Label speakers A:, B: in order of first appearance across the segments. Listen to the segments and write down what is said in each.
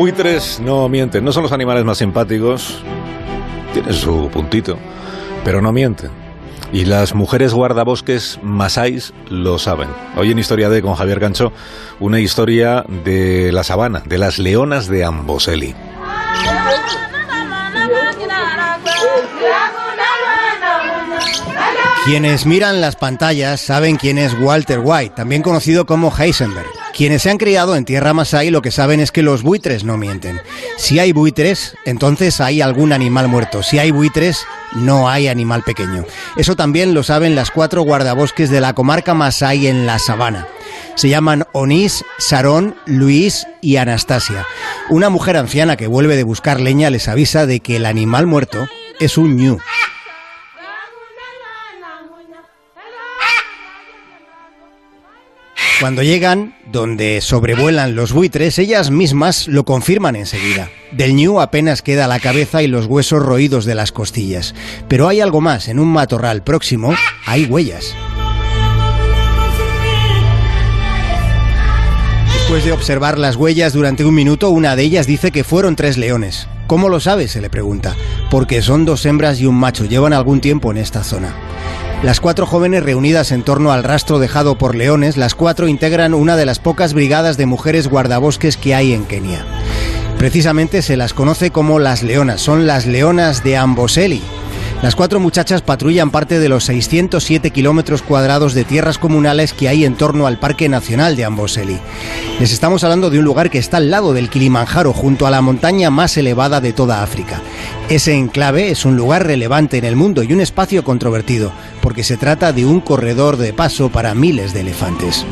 A: buitres no mienten, no son los animales más simpáticos, tienen su puntito, pero no mienten. Y las mujeres guardabosques masáis lo saben. Hoy en Historia de con Javier Gancho, una historia de la sabana, de las leonas de Amboseli.
B: Quienes miran las pantallas saben quién es Walter White, también conocido como Heisenberg. Quienes se han criado en tierra masái lo que saben es que los buitres no mienten. Si hay buitres, entonces hay algún animal muerto. Si hay buitres, no hay animal pequeño. Eso también lo saben las cuatro guardabosques de la comarca masái en la sabana. Se llaman Onís, Sarón, Luis y Anastasia. Una mujer anciana que vuelve de buscar leña les avisa de que el animal muerto es un ñu. Cuando llegan, donde sobrevuelan los buitres, ellas mismas lo confirman enseguida. Del ñu apenas queda la cabeza y los huesos roídos de las costillas. Pero hay algo más, en un matorral próximo hay huellas. Después de observar las huellas durante un minuto, una de ellas dice que fueron tres leones. ¿Cómo lo sabe? se le pregunta. Porque son dos hembras y un macho, llevan algún tiempo en esta zona. Las cuatro jóvenes reunidas en torno al rastro dejado por leones, las cuatro integran una de las pocas brigadas de mujeres guardabosques que hay en Kenia. Precisamente se las conoce como las leonas, son las leonas de Amboseli, las cuatro muchachas patrullan parte de los 607 kilómetros cuadrados de tierras comunales que hay en torno al Parque Nacional de Amboseli. Les estamos hablando de un lugar que está al lado del Kilimanjaro, junto a la montaña más elevada de toda África. Ese enclave es un lugar relevante en el mundo y un espacio controvertido, porque se trata de un corredor de paso para miles de elefantes.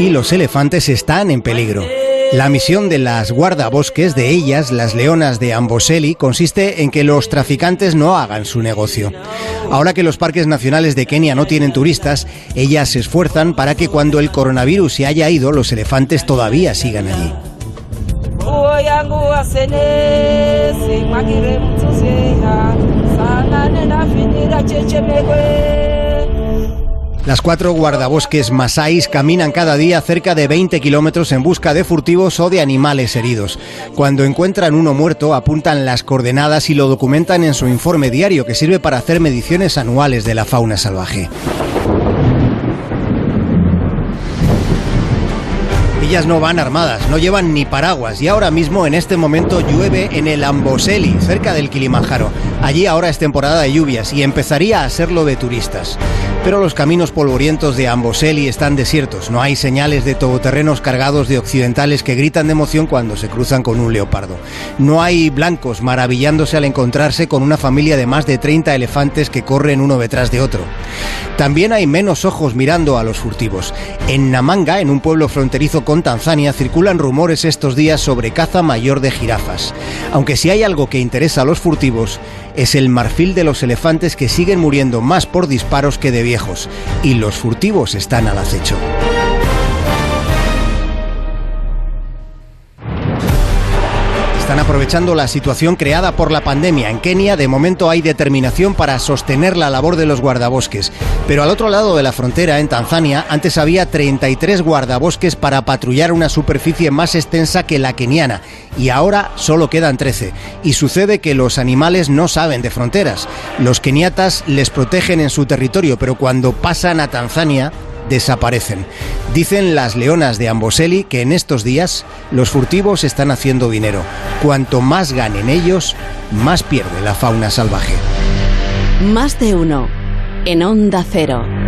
B: Y los elefantes están en peligro. La misión de las guardabosques, de ellas, las leonas de Amboseli, consiste en que los traficantes no hagan su negocio. Ahora que los parques nacionales de Kenia no tienen turistas, ellas se esfuerzan para que cuando el coronavirus se haya ido, los elefantes todavía sigan allí. Las cuatro guardabosques masáis caminan cada día cerca de 20 kilómetros en busca de furtivos o de animales heridos. Cuando encuentran uno muerto, apuntan las coordenadas y lo documentan en su informe diario que sirve para hacer mediciones anuales de la fauna salvaje. Ellas no van armadas, no llevan ni paraguas y ahora mismo en este momento llueve en el Amboseli, cerca del Kilimanjaro. Allí ahora es temporada de lluvias y empezaría a serlo de turistas. Pero los caminos polvorientos de Amboseli están desiertos, no hay señales de todoterrenos cargados de occidentales que gritan de emoción cuando se cruzan con un leopardo. No hay blancos maravillándose al encontrarse con una familia de más de 30 elefantes que corren uno detrás de otro. También hay menos ojos mirando a los furtivos. En Namanga, en un pueblo fronterizo con Tanzania, circulan rumores estos días sobre caza mayor de jirafas. Aunque si hay algo que interesa a los furtivos, es el marfil de los elefantes que siguen muriendo más por disparos que de viejos, y los furtivos están al acecho. Aprovechando la situación creada por la pandemia. En Kenia, de momento, hay determinación para sostener la labor de los guardabosques. Pero al otro lado de la frontera, en Tanzania, antes había 33 guardabosques para patrullar una superficie más extensa que la keniana. Y ahora solo quedan 13. Y sucede que los animales no saben de fronteras. Los keniatas les protegen en su territorio, pero cuando pasan a Tanzania, desaparecen. Dicen las leonas de Amboseli que en estos días los furtivos están haciendo dinero. Cuanto más ganen ellos, más pierde la fauna salvaje.
C: Más de uno en Onda Cero.